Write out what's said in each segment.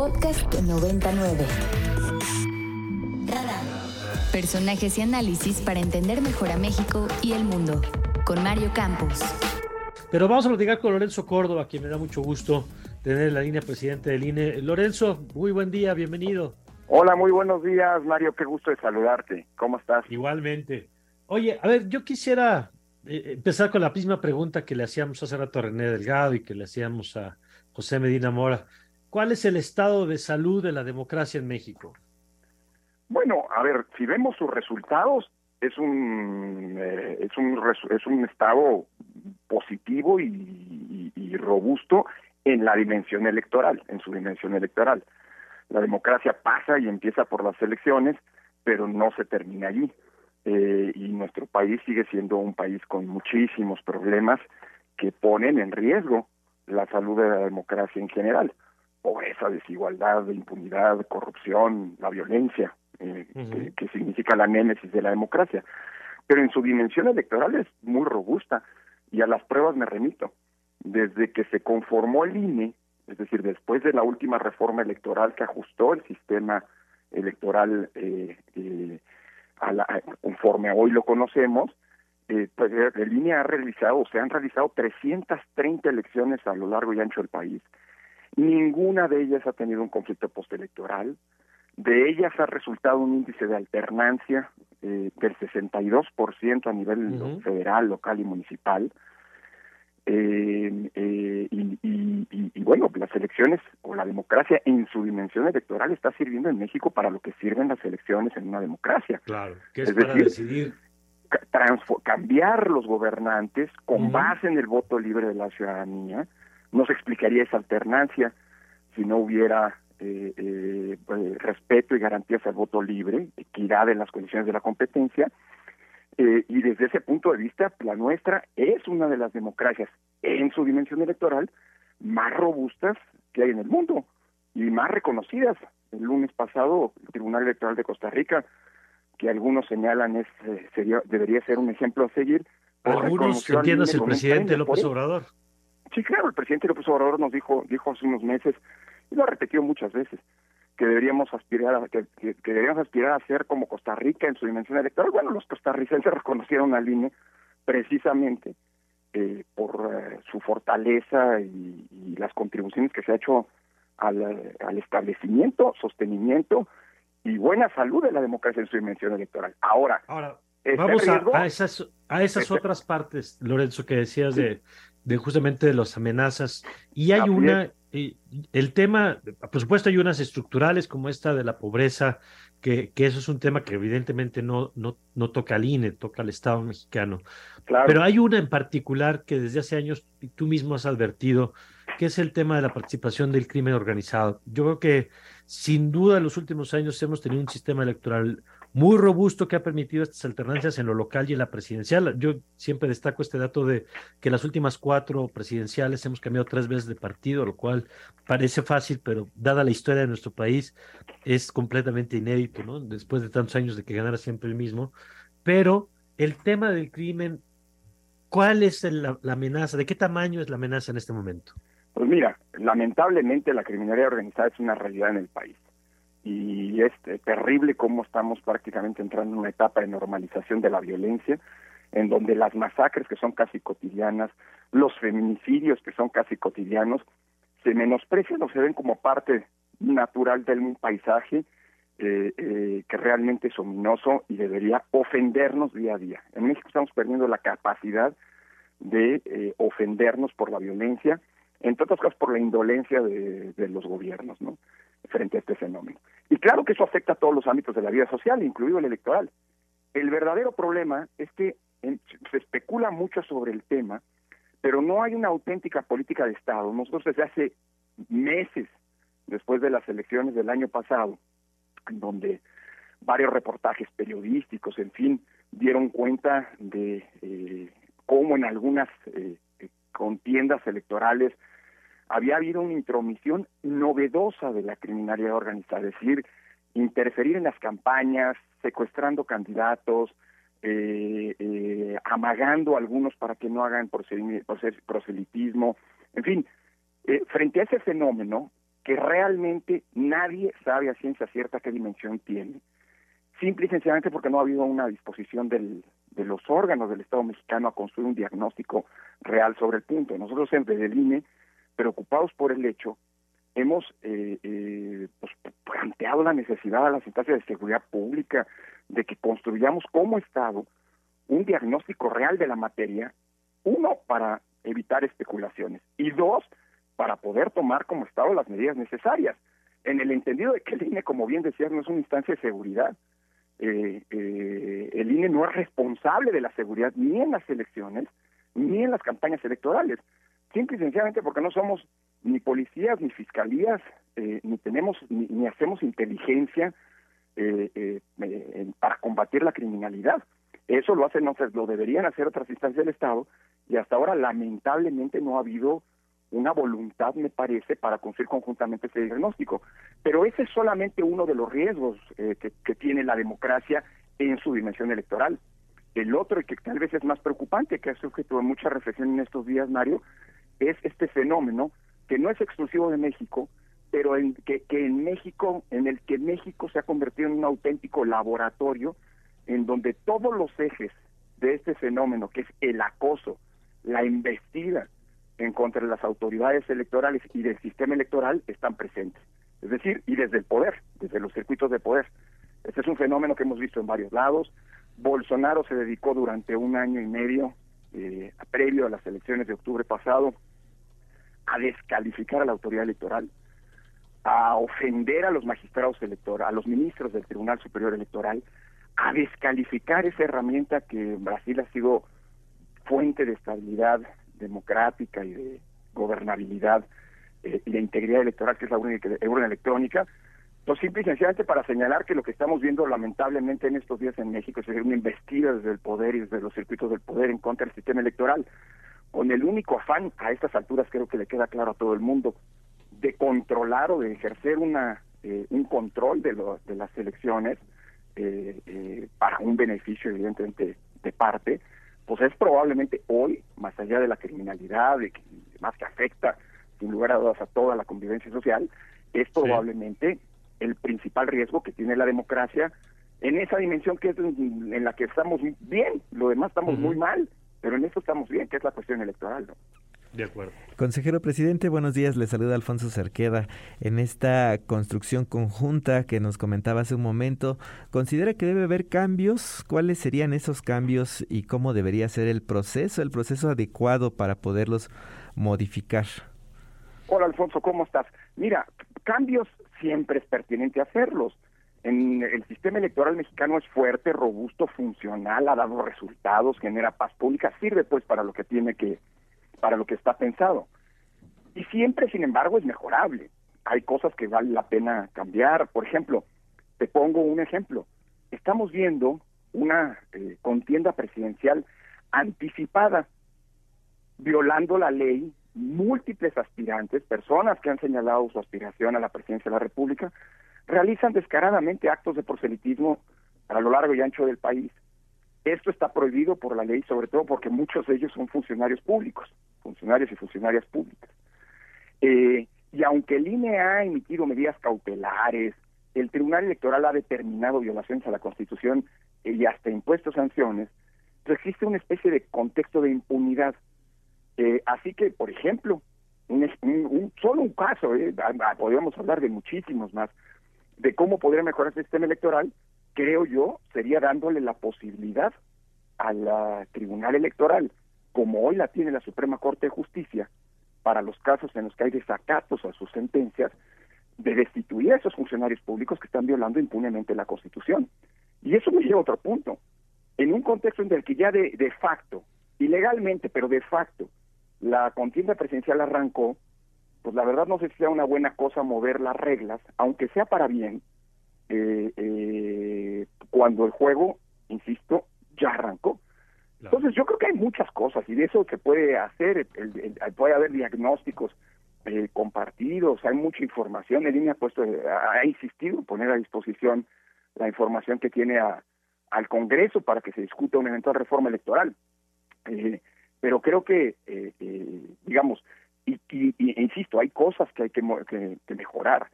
Podcast 99. Personajes y análisis para entender mejor a México y el mundo. Con Mario Campos. Pero vamos a platicar con Lorenzo Córdoba, quien me da mucho gusto tener en la línea presidente del INE. Lorenzo, muy buen día, bienvenido. Hola, muy buenos días, Mario, qué gusto de saludarte. ¿Cómo estás? Igualmente. Oye, a ver, yo quisiera eh, empezar con la misma pregunta que le hacíamos hace rato a René Delgado y que le hacíamos a José Medina Mora. ¿Cuál es el estado de salud de la democracia en México? Bueno, a ver, si vemos sus resultados, es un eh, es un es un estado positivo y, robusto en la dimensión electoral, en su dimensión electoral. La democracia pasa y empieza por las elecciones, pero no se termina allí. Eh, y nuestro país sigue siendo un país con muchísimos problemas que ponen en riesgo la salud de la democracia en general. Pobreza, desigualdad, impunidad, corrupción, la violencia, eh, que, que, significa la némesis de la democracia. Pero en su dimensión electoral es muy robusta y a las pruebas me remito. Desde que se conformó el INE, es decir, después de la última reforma electoral que ajustó el sistema electoral eh, eh, a la, conforme hoy lo conocemos, eh, pues el INE ha realizado, se han realizado 330 elecciones a lo largo y ancho del país. Ninguna de ellas ha tenido un conflicto postelectoral. De ellas ha resultado un índice de alternancia eh, del 62% a nivel federal, local y municipal. Eh, eh, y, y, y, bueno, las elecciones o la democracia en su dimensión electoral está sirviendo en México para lo que sirven las elecciones en una democracia. Claro, que es, para decidir. cambiar los gobernantes con base en el voto libre de la ciudadanía. No se explicaría esa alternancia si no hubiera eh, eh, pues, respeto y garantías al voto libre, equidad en las condiciones de la competencia eh, y desde ese punto de vista, la nuestra es una de las democracias en su dimensión electoral más robustas que hay en el mundo y más reconocidas. El lunes pasado, el Tribunal Electoral de Costa Rica, que algunos señalan es eh, sería debería ser un ejemplo a seguir. Algunos entiendas el presidente López Obrador. Sí, claro, el presidente López Obrador nos dijo dijo hace unos meses y lo ha repetido muchas veces que deberíamos aspirar a, que, que, deberíamos aspirar a ser como Costa Rica en su dimensión electoral. Bueno, los costarricenses reconocieron al INE precisamente eh, por eh, su fortaleza y, y, las contribuciones que se ha hecho al, al establecimiento, sostenimiento y buena salud de la democracia en su dimensión electoral. Ahora, Ahora vamos a, a, esas, a esas este otras partes, Lorenzo, que decías sí. de, de justamente de las amenazas. Y hay una, es el tema, por supuesto hay unas estructurales como esta de la pobreza, que, que eso es un tema que evidentemente no, no, no toca al INE, toca al Estado mexicano. Claro. Pero hay una en particular que desde hace años tú mismo has advertido, que es el tema de la participación del crimen organizado. Yo creo que sin duda en los últimos años hemos tenido un sistema electoral muy robusto que ha permitido estas alternancias en lo local y en la presidencial. Yo siempre destaco este dato de que las últimas cuatro presidenciales hemos cambiado tres veces de partido, lo cual parece fácil, pero dada la historia de nuestro país es completamente inédito, ¿no? Después de tantos años de que ganara siempre el mismo. Pero el tema del crimen, ¿cuál es la, la amenaza? ¿De qué tamaño es la amenaza en este momento? Pues mira, lamentablemente la criminalidad organizada es una realidad en el país y es terrible cómo estamos prácticamente entrando en una etapa de normalización de la violencia, en donde las masacres que son casi cotidianas, los feminicidios que son casi cotidianos, se menosprecian o se ven como parte natural del paisaje eh, eh, que realmente es ominoso y debería ofendernos día a día. En México estamos perdiendo la capacidad de eh, ofendernos por la violencia, entre otras cosas por la indolencia de, de los gobiernos, ¿no? Frente a este fenómeno. Y claro que eso afecta a todos los ámbitos de la vida social, incluido el electoral. El verdadero problema es que se especula mucho sobre el tema, pero no hay una auténtica política de Estado. Nosotros desde hace meses, después de las elecciones del año pasado, donde varios reportajes periodísticos, en fin, dieron cuenta de eh, cómo en algunas eh, contiendas electorales había habido una intromisión novedosa de la criminalidad organizada, es decir, interferir en las campañas, secuestrando candidatos, eh, eh, amagando a algunos para que no hagan proselitismo, en fin, eh, frente a ese fenómeno, que realmente nadie sabe a ciencia cierta qué dimensión tiene, simple y sencillamente porque no ha habido una disposición del, de los órganos del Estado mexicano a construir un diagnóstico real sobre el punto. Nosotros desde el INE, preocupados por el hecho, hemos eh, eh, pues, planteado la necesidad a las instancias de seguridad pública de que construyamos como Estado un diagnóstico real de la materia, uno, para evitar especulaciones, y dos, para poder tomar como Estado las medidas necesarias, en el entendido de que el INE, como bien decías, no es una instancia de seguridad. Eh, eh, el INE no es responsable de la seguridad ni en las elecciones, ni en las campañas electorales, simple y sencillamente porque no somos ni policías, ni fiscalías, eh, ni tenemos, ni, hacemos inteligencia eh, eh, para combatir la criminalidad. Eso lo hacen, no sé, lo deberían hacer otras instancias del Estado y hasta ahora lamentablemente no ha habido una voluntad, me parece, para construir conjuntamente ese diagnóstico. Pero ese es solamente uno de los riesgos que, que tiene la democracia en su dimensión electoral. El otro, y que tal vez es más preocupante, que ha sujeto mucha reflexión en estos días, Mario, es este fenómeno que no es exclusivo de México, pero en que, que en México, en el que México se ha convertido en un auténtico laboratorio en donde todos los ejes de este fenómeno, que es el acoso, la investida en contra de las autoridades electorales y del sistema electoral, están presentes. Es decir, y desde el poder, desde los circuitos de poder. Este es un fenómeno que hemos visto en varios lados. Bolsonaro se dedicó durante un año y medio, eh, previo a las elecciones de octubre pasado, a descalificar a la autoridad electoral, a ofender a los magistrados electorales, a los ministros del Tribunal Superior Electoral, a descalificar esa herramienta que en Brasil ha sido fuente de estabilidad democrática y de gobernabilidad eh, y de integridad electoral, que es la urna electrónica, pues simple y sencillamente para señalar que lo que estamos viendo lamentablemente en estos días en México es una investida desde el poder y desde los circuitos del poder en contra del sistema electoral con el único afán, a estas alturas creo que le queda claro a todo el mundo, de controlar o de ejercer una eh, un control de, de las elecciones eh, eh, para un beneficio evidentemente de parte, pues es probablemente hoy, más allá de la criminalidad, de que, más que afecta sin lugar a dudas a toda la convivencia social, es probablemente el principal riesgo que tiene la democracia en esa dimensión que es en la que estamos bien, lo demás estamos muy mal pero en eso estamos bien, que es la cuestión electoral, ¿no? De acuerdo. Consejero presidente, buenos días. Le saluda Alfonso Cerqueda. En esta construcción conjunta que nos comentaba hace un momento, ¿considera que debe haber cambios? ¿Cuáles serían esos cambios y cómo debería ser el proceso, el proceso adecuado para poderlos modificar? Hola Alfonso, ¿cómo estás? Mira, cambios siempre es pertinente hacerlos en el sistema electoral mexicano es fuerte, robusto, funcional, ha dado resultados, genera paz pública, sirve pues para lo que tiene que, para lo que está pensado. Y siempre, sin embargo, es mejorable. Hay cosas que vale la pena cambiar. Por ejemplo, te pongo un ejemplo. Estamos viendo una eh, contienda presidencial anticipada, violando la ley, múltiples aspirantes, personas que han señalado su aspiración a la presidencia de la República, realizan descaradamente actos de proselitismo a lo largo y ancho del país. Esto está prohibido por la ley, sobre todo porque muchos de ellos son funcionarios públicos, funcionarios y funcionarias públicas. Eh, y aunque el INE ha emitido medidas cautelares, el Tribunal Electoral ha determinado violaciones a la Constitución y hasta impuesto sanciones, existe una especie de contexto de impunidad. Eh, así que, por ejemplo, un, solo un caso, eh, podríamos hablar de muchísimos más, de cómo podría mejorar el sistema electoral, creo yo, sería dándole la posibilidad a la Tribunal Electoral, como hoy la tiene la Suprema Corte de Justicia, para los casos en los que hay desacatos a sus sentencias, de destituir a esos funcionarios públicos que están violando impunemente la Constitución. Y eso me lleva a otro punto. En un contexto en el que ya de facto, ilegalmente, pero de facto, la contienda presidencial arrancó, pues la verdad no sé si sea una buena cosa mover las reglas, aunque sea para bien, eh, eh, cuando el juego, insisto, ya arrancó. Entonces yo creo que hay muchas cosas y de eso se puede hacer, puede haber diagnósticos eh, compartidos, hay mucha información, el INE ha, puesto, ha insistido en poner a disposición la información que tiene a, al Congreso para que se discuta una eventual reforma electoral. Pero creo que, digamos, Y, insisto, hay cosas que hay que, que mejorar,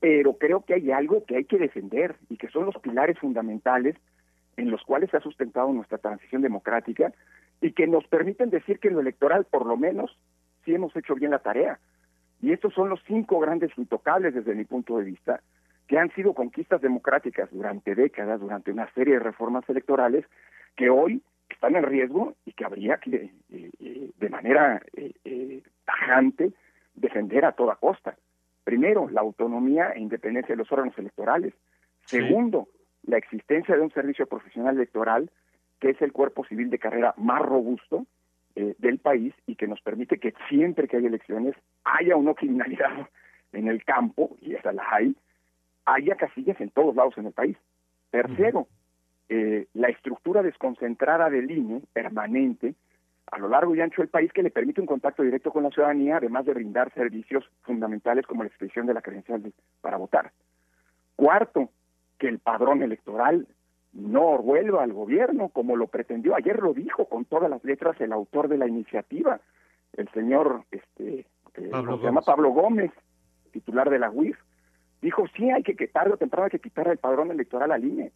pero creo que hay algo que hay que defender y que son los pilares fundamentales en los cuales se ha sustentado nuestra transición democrática y que nos permiten decir que en lo electoral, por lo menos, sí hemos hecho bien la tarea. Y estos son los cinco grandes intocables desde mi punto de vista, que han sido conquistas democráticas durante décadas, durante una serie de reformas electorales, que hoy están en riesgo y que habría que, eh, eh, de manera eh, tajante, defender a toda costa. Primero, la autonomía e independencia de los órganos electorales. Segundo, la existencia de un servicio profesional electoral que es el cuerpo civil de carrera más robusto eh, del país y que nos permite que siempre que hay elecciones haya o no criminalidad en el campo, y esas las hay, haya casillas en todos lados en el país. Tercero, eh, la estructura desconcentrada del INE, permanente, a lo largo y ancho del país, que le permite un contacto directo con la ciudadanía, además de brindar servicios fundamentales como la expedición de la credencial para votar. Cuarto, que el padrón electoral no vuelva al gobierno como lo pretendió. Ayer lo dijo con todas las letras el autor de la iniciativa, el señor, este, eh, se llama Pablo Gómez, titular de la UIF. Dijo, sí, hay que, que tarde o temprano hay que quitar el padrón electoral al INE.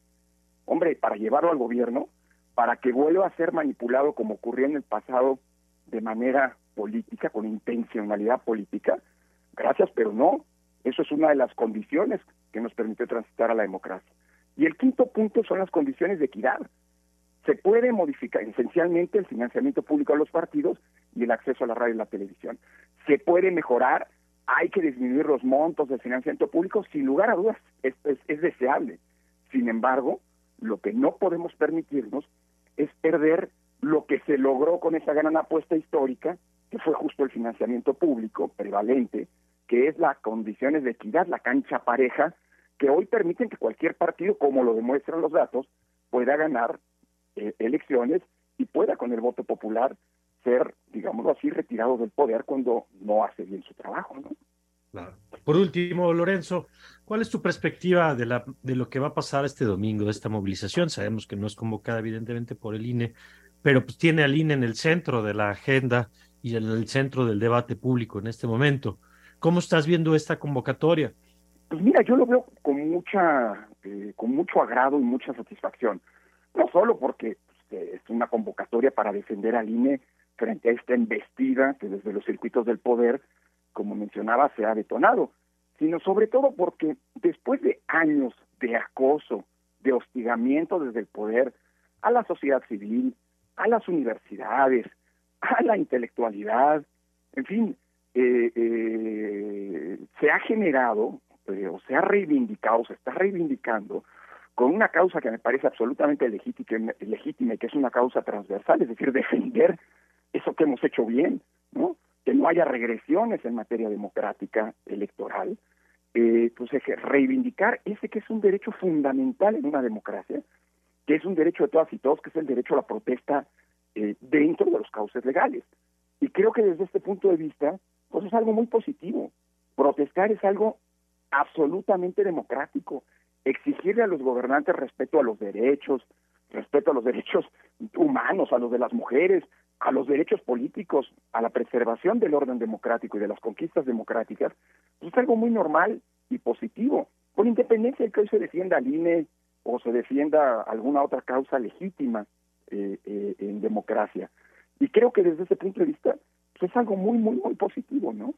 Hombre, para llevarlo al gobierno, para que vuelva a ser manipulado como ocurrió en el pasado de manera política, con intencionalidad política. Gracias, pero no. Eso es una de las condiciones que nos permite transitar a la democracia. Y el quinto punto son las condiciones de equidad. Se puede modificar esencialmente el financiamiento público a los partidos y el acceso a la radio y la televisión. Se puede mejorar, hay que disminuir los montos del financiamiento público, sin lugar a dudas, es deseable. Sin embargo, lo que no podemos permitirnos es perder lo que se logró con esa gran apuesta histórica, que fue justo el financiamiento público prevalente, que es las condiciones de equidad, la cancha pareja, que hoy permiten que cualquier partido, como lo demuestran los datos, pueda ganar eh, elecciones y pueda con el voto popular ser, digámoslo así, retirado del poder cuando no hace bien su trabajo, ¿no? Por último, Lorenzo, ¿cuál es tu perspectiva de, la, de lo que va a pasar este domingo, de esta movilización? Sabemos que no es convocada evidentemente por el INE, pero pues tiene al INE en el centro de la agenda y en el centro del debate público en este momento. ¿Cómo estás viendo esta convocatoria? Pues mira, yo lo veo con mucha, eh, con mucho agrado y mucha satisfacción. No solo porque pues, es una convocatoria para defender al INE frente a esta embestida que desde los circuitos del poder, como mencionaba, se ha detonado, sino sobre todo porque después de años de acoso, de hostigamiento desde el poder a la sociedad civil, a las universidades, a la intelectualidad, en fin, eh, eh, se ha generado eh, o se ha reivindicado, se está reivindicando con una causa que me parece absolutamente legítima, legítima y que es una causa transversal, es decir, defender eso que hemos hecho bien, ¿no? Que no haya regresiones en materia democrática electoral, eh, pues reivindicar ese que es un derecho fundamental en una democracia, que es un derecho de todas y todos, que es el derecho a la protesta eh, dentro de los cauces legales. Y creo que desde este punto de vista, pues es algo muy positivo. Protestar es algo absolutamente democrático. Exigirle a los gobernantes respeto a los derechos, respeto a los derechos humanos, a los de las mujeres, a los derechos políticos, a la preservación del orden democrático y de las conquistas democráticas, pues es algo muy normal y positivo, con independencia de que hoy se defienda al INE o se defienda alguna otra causa legítima eh, eh, en democracia. Y creo que desde ese punto de vista pues es algo muy, muy, muy positivo, ¿no?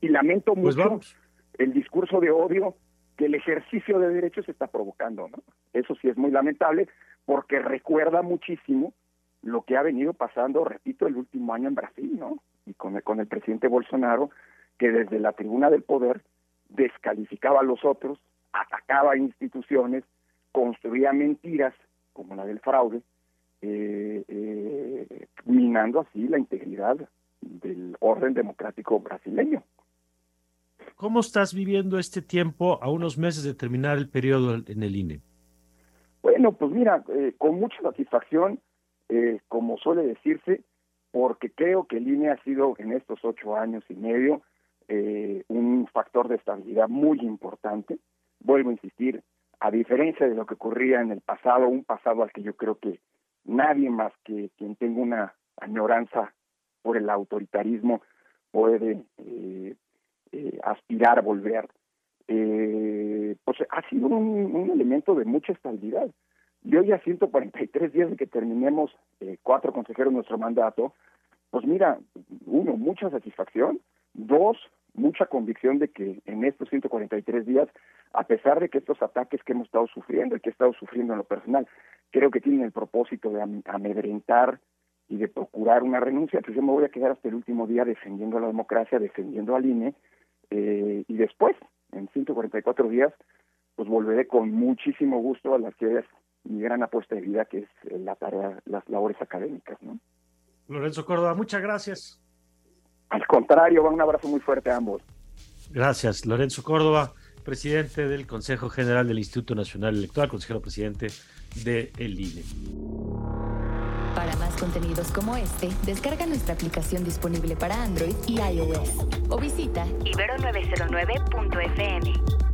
Y lamento pues mucho el discurso de odio que el ejercicio de derechos está provocando, ¿no? Eso sí es muy lamentable porque recuerda muchísimo lo que ha venido pasando, repito, el último año en Brasil, ¿no? Y con el, con el presidente Bolsonaro, que desde la tribuna del poder descalificaba a los otros, atacaba a instituciones, construía mentiras, como la del fraude, eh, eh, minando así la integridad del orden democrático brasileño. ¿Cómo estás viviendo este tiempo a unos meses de terminar el periodo en el INE? Bueno, pues mira, eh, con mucha satisfacción, eh, como suele decirse, porque creo que el INE ha sido en estos ocho años y medio eh, un factor de estabilidad muy importante. Vuelvo a insistir, a diferencia de lo que ocurría en el pasado, un pasado al que yo creo que nadie más que quien tenga una añoranza por el autoritarismo puede eh, eh, aspirar a volver, eh, pues ha sido un, elemento de mucha estabilidad. Y hoy a 143 días de que terminemos cuatro consejeros nuestro mandato, pues mira, uno, mucha satisfacción, dos, mucha convicción de que en estos 143 días, a pesar de que estos ataques que hemos estado sufriendo y que he estado sufriendo en lo personal, creo que tienen el propósito de amedrentar y de procurar una renuncia, pues yo me voy a quedar hasta el último día defendiendo la democracia, defendiendo al INE, eh, y después, en 144 días, pues volveré con muchísimo gusto a las que es mi gran apuesta de vida, que es eh, la tarea, las labores académicas. ¿no? Lorenzo Córdoba, muchas gracias. Al contrario, un abrazo muy fuerte a ambos. Gracias, Lorenzo Córdoba, presidente del Consejo General del Instituto Nacional Electoral, consejero presidente del de INE. Para más contenidos como este, descarga nuestra aplicación disponible para Android y iOS o visita ibero909.fm.